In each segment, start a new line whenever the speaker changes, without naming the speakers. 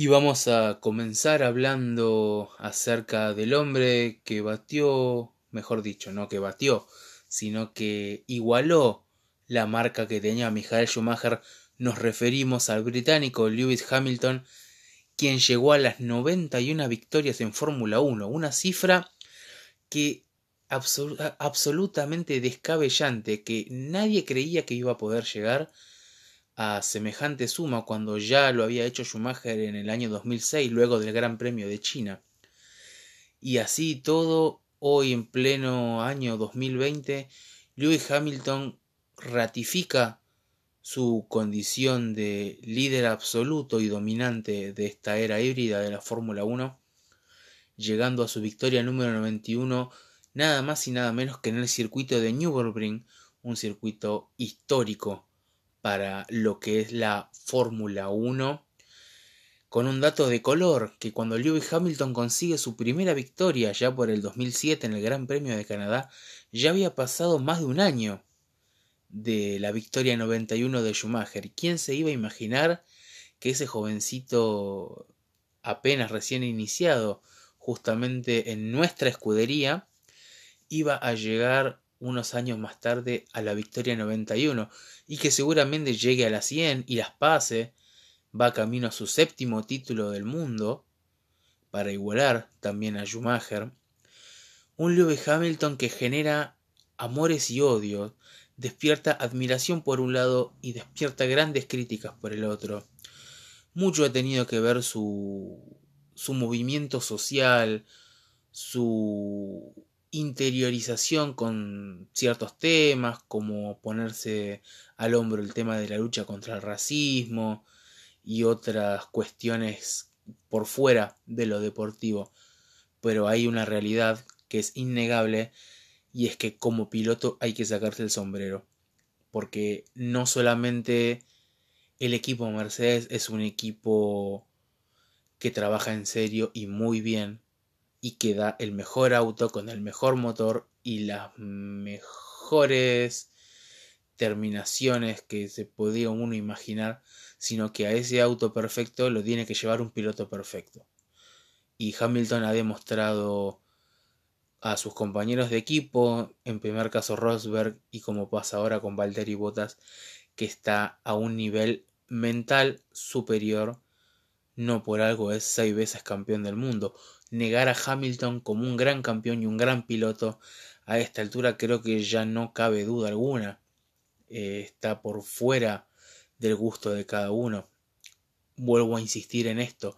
Y vamos a comenzar hablando acerca del hombre que batió, mejor dicho, no que batió, sino que igualó la marca que tenía Michael Schumacher. Nos referimos al británico Lewis Hamilton, quien llegó a las 91 victorias en Fórmula 1, una cifra que absolutamente descabellante, que nadie creía que iba a poder llegar a semejante suma cuando ya lo había hecho Schumacher en el año 2006, luego del Gran Premio de China. Y así todo, hoy en pleno año 2020, Lewis Hamilton ratifica su condición de líder absoluto y dominante de esta era híbrida de la Fórmula 1, llegando a su victoria número 91 nada más y nada menos que en el circuito de Nürburgring, un circuito histórico para lo que es la Fórmula 1 con un dato de color que cuando Lewis Hamilton consigue su primera victoria ya por el 2007 en el Gran Premio de Canadá, ya había pasado más de un año de la victoria 91 de Schumacher. ¿Quién se iba a imaginar que ese jovencito apenas recién iniciado justamente en nuestra escudería iba a llegar unos años más tarde a la victoria 91 y que seguramente llegue a la 100 y las pase, va camino a su séptimo título del mundo para igualar también a Schumacher. Un Lewis Hamilton que genera amores y odios, despierta admiración por un lado y despierta grandes críticas por el otro. Mucho ha tenido que ver su, su movimiento social, su interiorización con ciertos temas, como ponerse al hombro el tema de la lucha contra el racismo y otras cuestiones por fuera de lo deportivo. Pero hay una realidad que es innegable y es que como piloto hay que sacarse el sombrero. Porque no solamente el equipo Mercedes es un equipo que trabaja en serio y muy bien, y que da el mejor auto con el mejor motor y las mejores terminaciones que se podía uno imaginar, sino que a ese auto perfecto lo tiene que llevar un piloto perfecto. Y Hamilton ha demostrado a sus compañeros de equipo, en primer caso Rosberg y como pasa ahora con Valtteri Bottas, que está a un nivel mental superior, no por algo es seis veces campeón del mundo, negar a Hamilton como un gran campeón y un gran piloto a esta altura creo que ya no cabe duda alguna. Eh, está por fuera del gusto de cada uno. Vuelvo a insistir en esto.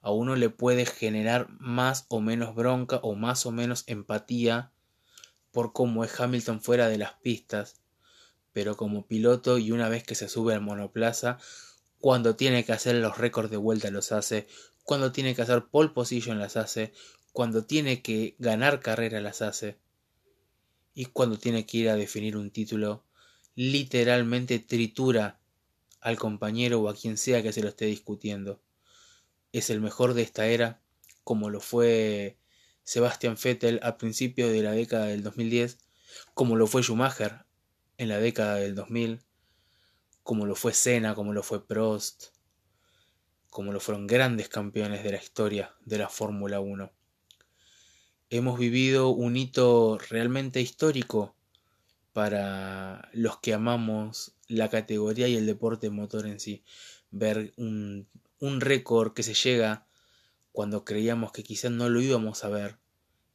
A uno le puede generar más o menos bronca o más o menos empatía por cómo es Hamilton fuera de las pistas, pero como piloto y una vez que se sube al monoplaza, cuando tiene que hacer los récords de vuelta los hace, cuando tiene que hacer pole position las hace, cuando tiene que ganar carrera las hace y cuando tiene que ir a definir un título, literalmente tritura al compañero o a quien sea que se lo esté discutiendo. Es el mejor de esta era, como lo fue Sebastian Vettel al principio de la década del 2010, como lo fue Schumacher en la década del 2000, como lo fue Senna, como lo fue Prost, como lo fueron grandes campeones de la historia de la Fórmula 1. Hemos vivido un hito realmente histórico para los que amamos la categoría y el deporte motor en sí. Ver un, récord que se llega cuando creíamos que quizás no lo íbamos a ver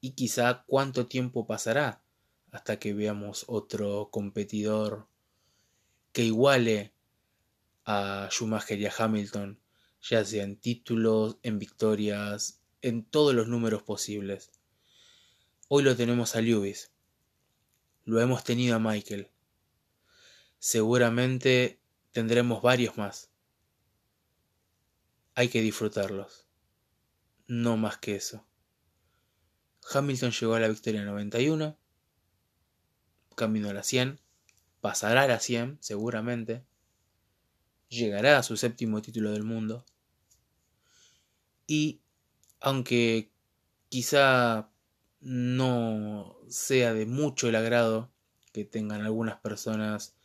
y quizá cuánto tiempo pasará hasta que veamos otro competidor que iguale a Schumacher y a Hamilton ya sea en títulos, en victorias, en todos los números posibles. Hoy lo tenemos a Lewis, lo hemos tenido a Michael. Seguramente tendremos varios más. Hay que disfrutarlos. No más que eso. Hamilton llegó a la victoria 91, camino a la 100, pasará a la 100 seguramente, llegará a su séptimo título del mundo, y aunque quizá no sea de mucho el agrado que tengan algunas personas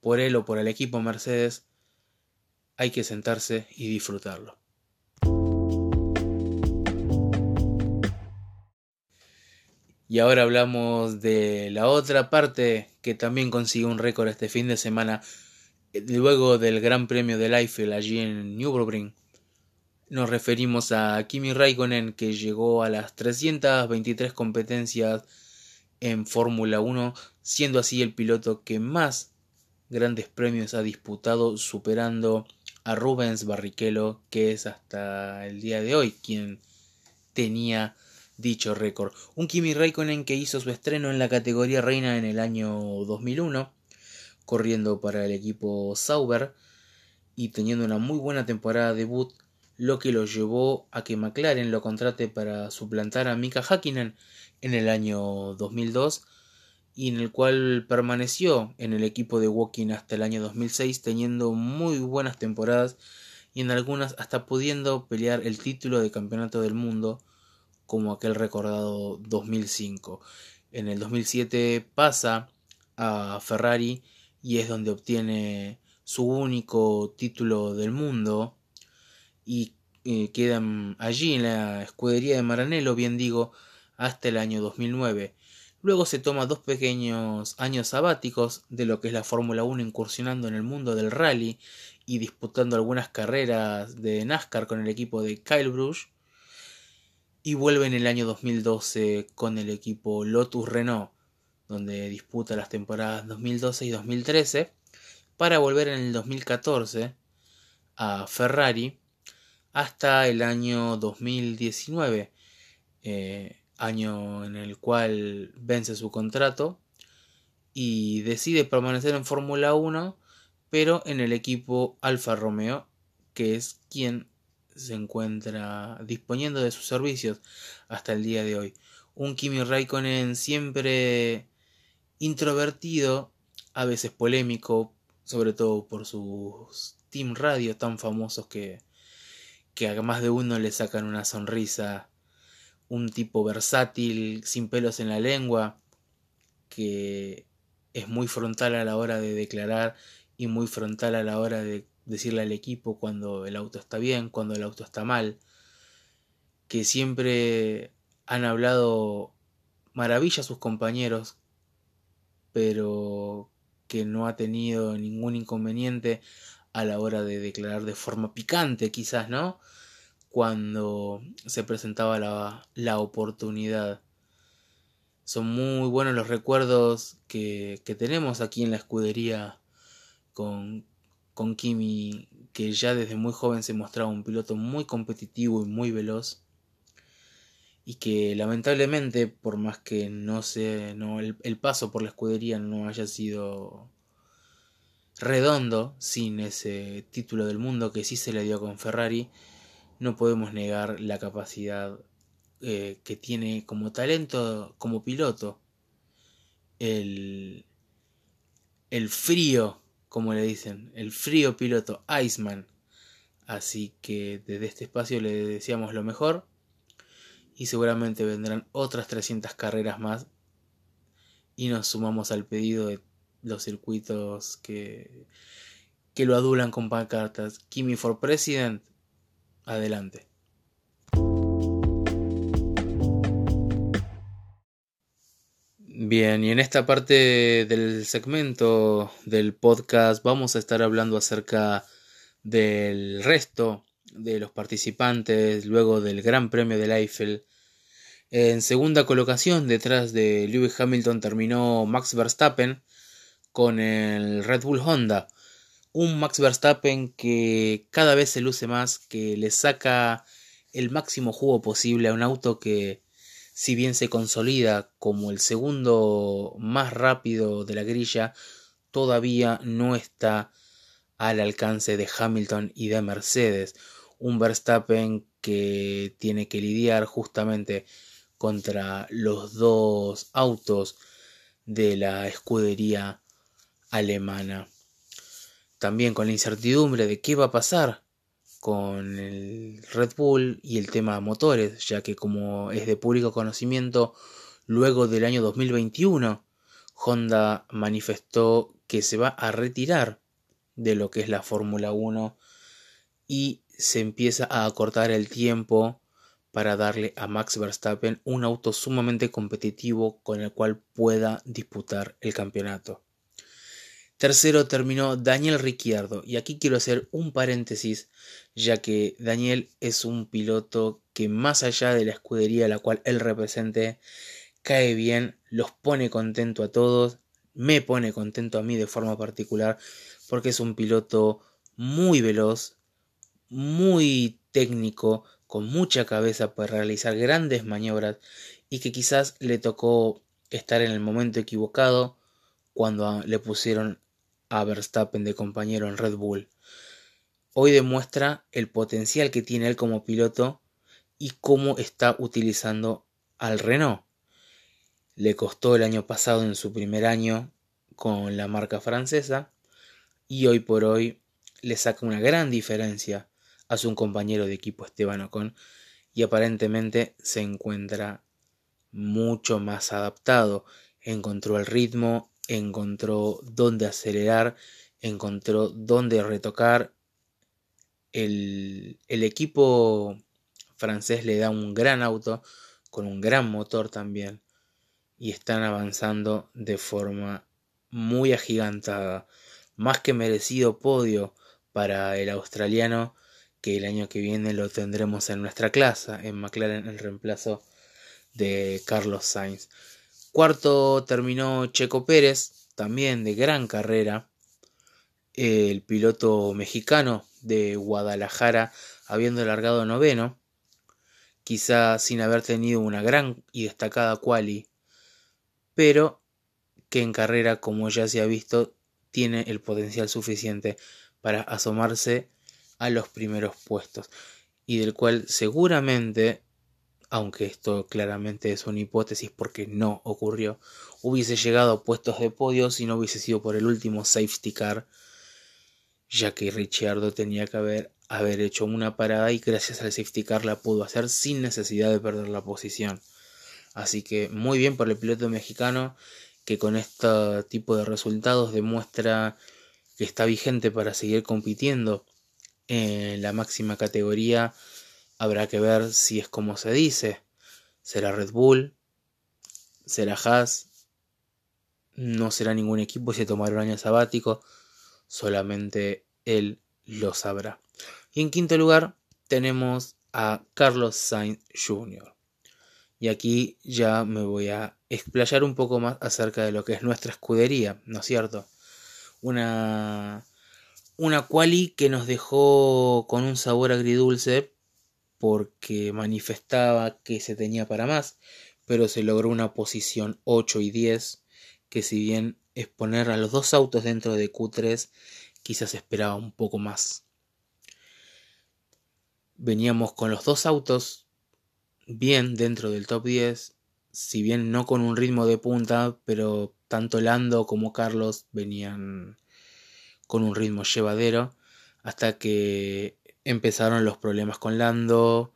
por él o por el equipo Mercedes, hay que sentarse y disfrutarlo. Y ahora hablamos de la otra parte que también consiguió un récord este fin de semana, eh, luego del Gran Premio del Eiffel allí en Nürburgring. Nos referimos a Kimi Raikkonen que llegó a las 323 competencias en Fórmula 1, siendo así el piloto que más grandes premios ha disputado, superando a Rubens Barrichello, que es hasta el día de hoy quien tenía dicho récord. Un Kimi Raikkonen que hizo su estreno en la categoría reina en el año 2001, corriendo para el equipo Sauber y teniendo una muy buena temporada de debut, lo que lo llevó a que McLaren lo contrate para suplantar a Mika Hakkinen en el año 2002 y en el cual permaneció en el equipo de Walking hasta el año 2006 teniendo muy buenas temporadas y en algunas hasta pudiendo pelear el título de campeonato del mundo como aquel recordado 2005. En el 2007 pasa a Ferrari y es donde obtiene su único título del mundo y eh, quedan allí en la escudería de Maranello, bien digo, hasta el año 2009. Luego se toma dos pequeños años sabáticos de lo que es la Fórmula 1 incursionando en el mundo del rally y disputando algunas carreras de NASCAR con el equipo de Kyle Brush y vuelve en el año 2012 con el equipo Lotus Renault, donde disputa las temporadas 2012 y 2013, para volver en el 2014 a Ferrari hasta el año 2019, eh, año en el cual vence su contrato y decide permanecer en Fórmula 1, pero en el equipo Alfa Romeo, que es quien se encuentra disponiendo de sus servicios hasta el día de hoy. Un Kimi Raikkonen siempre introvertido, a veces polémico, sobre todo por sus team radio tan famosos que, que a más de uno le sacan una sonrisa, un tipo versátil, sin pelos en la lengua, que es muy frontal a la hora de declarar y muy frontal a la hora de decirle al equipo cuando el auto está bien, cuando el auto está mal, que siempre han hablado maravilla a sus compañeros, pero que no ha tenido ningún inconveniente a la hora de declarar de forma picante, quizás, ¿no? Cuando se presentaba la, la oportunidad. Son muy buenos los recuerdos que, que tenemos aquí en la escudería con, con Kimi, que ya desde muy joven se mostraba un piloto muy competitivo y muy veloz. Y que lamentablemente, por más que no sé, no, el, el paso por la escudería no haya sido redondo sin ese título del mundo que sí se le dio con Ferrari, no podemos negar la capacidad eh, que tiene como talento, como piloto, el, el frío como le dicen, el frío piloto Iceman. Así que desde este espacio le deseamos lo mejor y seguramente vendrán otras 300 carreras más y nos sumamos al pedido de los circuitos que, que lo adulan con pancartas. Kimi for President, adelante. Bien, y en esta parte del segmento del podcast vamos a estar hablando acerca del resto de los participantes luego del Gran Premio del Eiffel. En segunda colocación, detrás de Lewis Hamilton, terminó Max Verstappen con el Red Bull Honda. Un Max Verstappen que cada vez se luce más, que le saca el máximo jugo posible a un auto que si bien se consolida como el segundo más rápido de la grilla, todavía no está al alcance de Hamilton y de Mercedes. Un Verstappen que tiene que lidiar justamente contra los dos autos de la escudería alemana. También con la incertidumbre de qué va a pasar con el Red Bull y el tema motores, ya que como es de público conocimiento, luego del año 2021, Honda manifestó que se va a retirar de lo que es la Fórmula 1 y se empieza a acortar el tiempo para darle a Max Verstappen un auto sumamente competitivo con el cual pueda disputar el campeonato. Tercero terminó Daniel Ricciardo. Y aquí quiero hacer un paréntesis ya que Daniel es un piloto que más allá de la escudería a la cual él represente cae bien, los pone contento a todos, me pone contento a mí de forma particular porque es un piloto muy veloz, muy técnico, con mucha cabeza para realizar grandes maniobras y que quizás le tocó estar en el momento equivocado cuando le pusieron a Verstappen de compañero en Red Bull. Hoy demuestra el potencial que tiene él como piloto y cómo está utilizando al Renault. Le costó el año pasado en su primer año con la marca francesa y hoy por hoy le saca una gran diferencia a su compañero de equipo Esteban Ocon y aparentemente se encuentra mucho más adaptado. Encontró el ritmo, encontró dónde acelerar, encontró dónde retocar. El, el equipo francés le da un gran auto con un gran motor también y están avanzando de forma muy agigantada. Más que merecido podio para el australiano que el año que viene lo tendremos en nuestra clase, en McLaren, el reemplazo de Carlos Sainz. Cuarto terminó Checo Pérez, también de gran carrera. El piloto mexicano de Guadalajara, habiendo largado noveno, quizá sin haber tenido una gran y destacada quali, pero que en carrera, como ya se ha visto, tiene el potencial suficiente para asomarse a los primeros puestos y del cual seguramente, aunque esto claramente es una hipótesis porque no ocurrió, hubiese llegado a puestos de podio si no hubiese sido por el último safety car, ya que Ricciardo tenía que haber, haber hecho una parada y gracias al safety car la pudo hacer sin necesidad de perder la posición. Así que muy bien por el piloto mexicano que con este tipo de resultados demuestra que está vigente para seguir compitiendo en la máxima categoría habrá que ver si es como se dice. Será Red Bull, será Haas, no será ningún equipo si tomará un año sabático, solamente él lo sabrá. Y en quinto lugar tenemos a Carlos Sainz Jr. Y aquí ya me voy a explayar un poco más acerca de lo que es nuestra escudería, ¿no es cierto? Una una quali que nos dejó con un sabor agridulce porque manifestaba que se tenía para más, pero se logró una posición 8 y 10 que si bien es poner a los dos autos dentro de Q3 quizás esperaba un poco más. Veníamos con los dos autos bien dentro del top 10, si bien no con un ritmo de punta, pero tanto Lando como Carlos venían con un ritmo llevadero hasta que empezaron los problemas con Lando,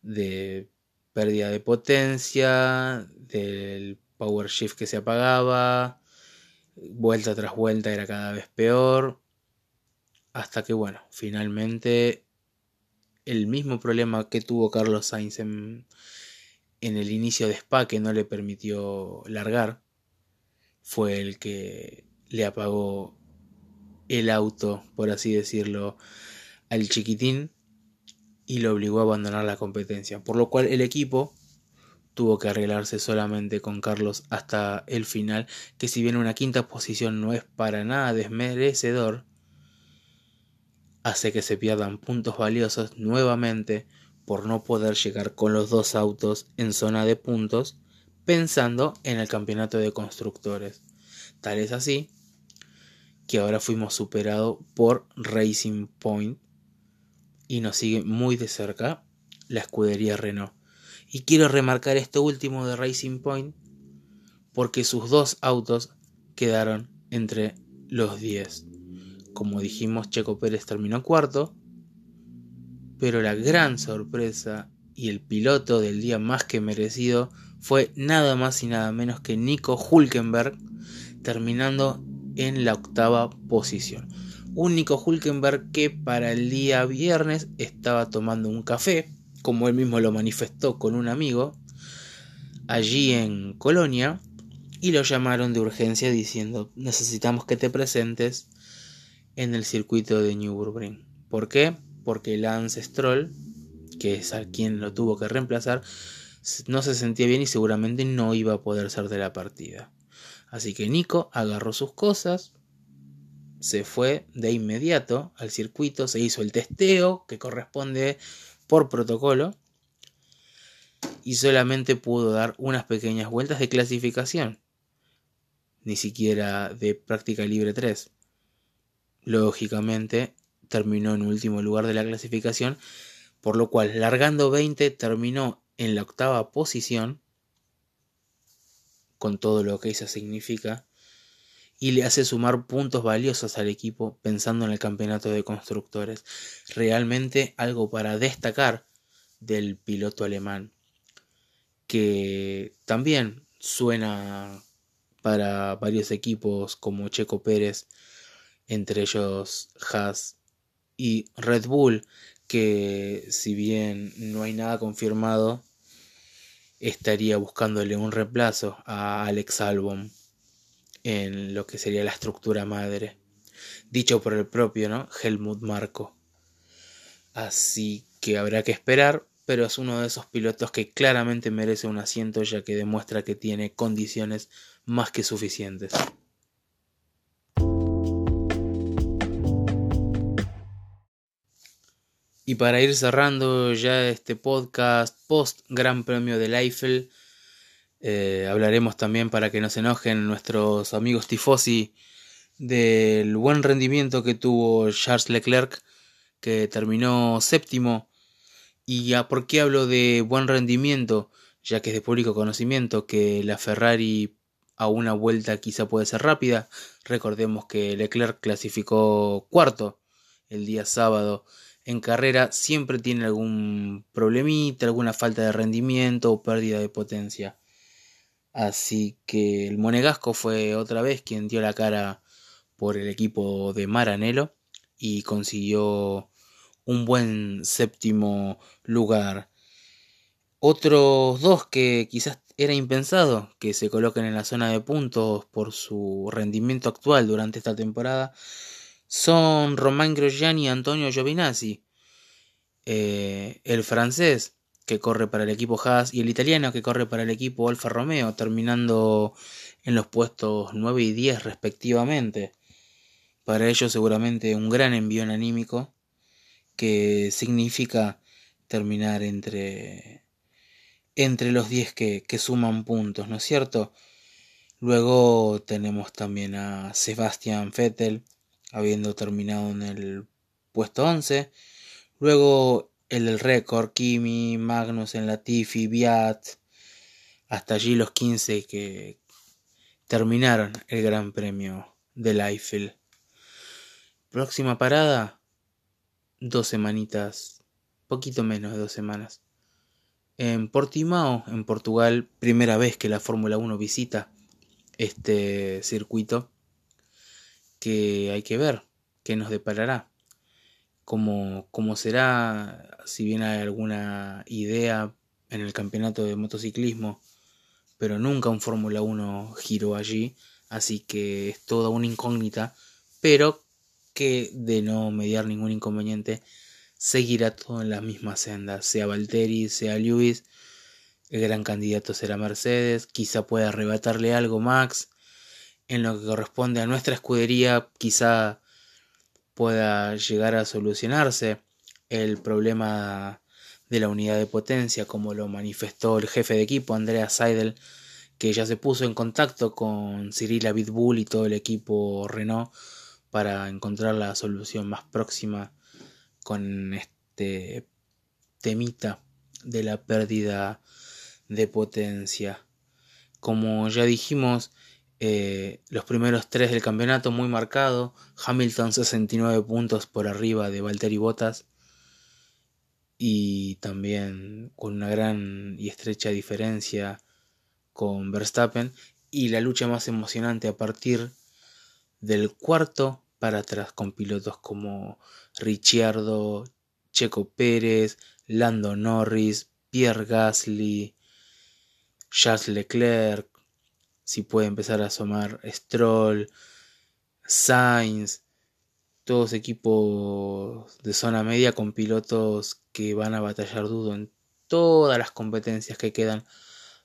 de pérdida de potencia, del power shift que se apagaba, vuelta tras vuelta era cada vez peor, hasta que bueno, finalmente el mismo problema que tuvo Carlos Sainz en, en el inicio de Spa que no le permitió largar, fue el que le apagó el auto, por así decirlo, al chiquitín y lo obligó a abandonar la competencia, por lo cual el equipo tuvo que arreglarse solamente con Carlos hasta el final, que si bien una quinta posición no es para nada desmerecedor, hace que se pierdan puntos valiosos nuevamente por no poder llegar con los dos autos en zona de puntos pensando en el campeonato de constructores. Tal es así que ahora fuimos superados por Racing Point y nos sigue muy de cerca la escudería Renault. Y quiero remarcar esto último de Racing Point porque sus dos autos quedaron entre los 10. Como dijimos, Checo Pérez terminó cuarto, pero la gran sorpresa y el piloto del día más que merecido fue nada más y nada menos que Nico Hulkenberg, terminando en la octava posición. Un Nico Hulkenberg que para el día viernes estaba tomando un café, como él mismo lo manifestó con un amigo, allí en Colonia, y lo llamaron de urgencia diciendo necesitamos que te presentes en el circuito de Nürburgring. ¿Por qué? Porque Lance Stroll, que es a quien lo tuvo que reemplazar, no se sentía bien y seguramente no iba a poder ser de la partida. Así que Nico agarró sus cosas, se fue de inmediato al circuito, se hizo el testeo que corresponde por protocolo y solamente pudo dar unas pequeñas vueltas de clasificación, ni siquiera de práctica libre 3. Lógicamente terminó en último lugar de la clasificación, por lo cual largando 20 terminó en la octava posición, con todo lo que eso significa, y le hace sumar puntos valiosos al equipo pensando en el campeonato de constructores. Realmente algo para destacar del piloto alemán, que también suena para varios equipos como Checo Pérez, entre ellos Haas y Red Bull, que si bien no hay nada confirmado, estaría buscándole un reemplazo a Alex Albon en lo que sería la estructura madre, dicho por el propio ¿no? Helmut Marko. Así que habrá que esperar, pero es uno de esos pilotos que claramente merece un asiento ya que demuestra que tiene condiciones más que suficientes. Y para ir cerrando ya este podcast post Gran Premio del Eiffel, eh, hablaremos también para que no se enojen nuestros amigos tifosi del buen rendimiento que tuvo Charles Leclerc, que terminó séptimo. ¿Y a por qué hablo de buen rendimiento? Ya que es de público conocimiento que la Ferrari a una vuelta quizá puede ser rápida. Recordemos que Leclerc clasificó cuarto el día sábado en carrera siempre tiene algún problemita, alguna falta de rendimiento o pérdida de potencia. Así que el Monegasco fue otra vez quien dio la cara por el equipo de Maranello y consiguió un buen séptimo lugar. Otros dos que quizás era impensado que se coloquen en la zona de puntos por su rendimiento actual durante esta temporada son Romain Grosjean y Antonio Giovinazzi. Eh, el francés que corre para el equipo Haas y el italiano que corre para el equipo Alfa Romeo, terminando en los puestos 9 y 10 respectivamente. Para ellos seguramente un gran envío anímico que significa terminar entre, entre los 10 que, que suman puntos, ¿no es cierto? Luego tenemos también a Sebastian Vettel, habiendo terminado en el puesto 11. Luego el del récord, Kimi, Magnus en Latifi, Viat, hasta allí los 15 que terminaron el Gran Premio del Eiffel. Próxima parada, dos semanitas, poquito menos de dos semanas. En Portimao, en Portugal, primera vez que la Fórmula 1 visita este circuito que hay que ver qué nos deparará. Como, como será, si bien hay alguna idea en el campeonato de motociclismo, pero nunca un Fórmula 1 giró allí, así que es toda una incógnita, pero que de no mediar ningún inconveniente, seguirá todo en la misma senda, sea Valtteri, sea Lewis, el gran candidato será Mercedes, quizá pueda arrebatarle algo Max, en lo que corresponde a nuestra escudería quizá pueda llegar a solucionarse el problema de la unidad de potencia como lo manifestó el jefe de equipo Andrea Seidel que ya se puso en contacto con Cyril Abitbull y todo el equipo Renault para encontrar la solución más próxima con este temita de la pérdida de potencia. Como ya dijimos, eh, los primeros tres del campeonato muy marcado. Hamilton 69 puntos por arriba de Valtteri Bottas. Y también con una gran y estrecha diferencia con Verstappen y la lucha más emocionante a partir del cuarto para atrás con pilotos como Ricciardo, Checo Pérez, Lando Norris, Pierre Gasly, Charles Leclerc, si puede empezar a asomar Stroll, Sainz, todos equipos de zona media con pilotos que van a batallar duro en todas las competencias que quedan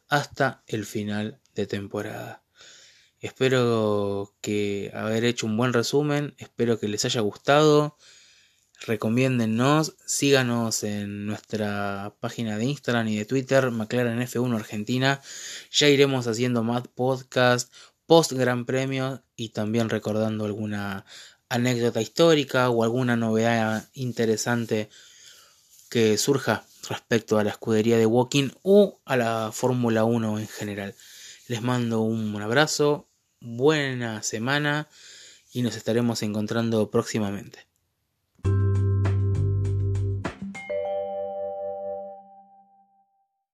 hasta el final de temporada. Espero que haber hecho un buen resumen, espero que les haya gustado. Recomiéndennos, síganos en nuestra página de Instagram y de Twitter, McLaren F1 Argentina. Ya iremos haciendo más podcast, post Gran Premio y también recordando alguna anécdota histórica o alguna novedad interesante que surja respecto a la escudería de Walking o a la Fórmula 1 en general. Les mando un abrazo, buena semana y nos estaremos encontrando próximamente.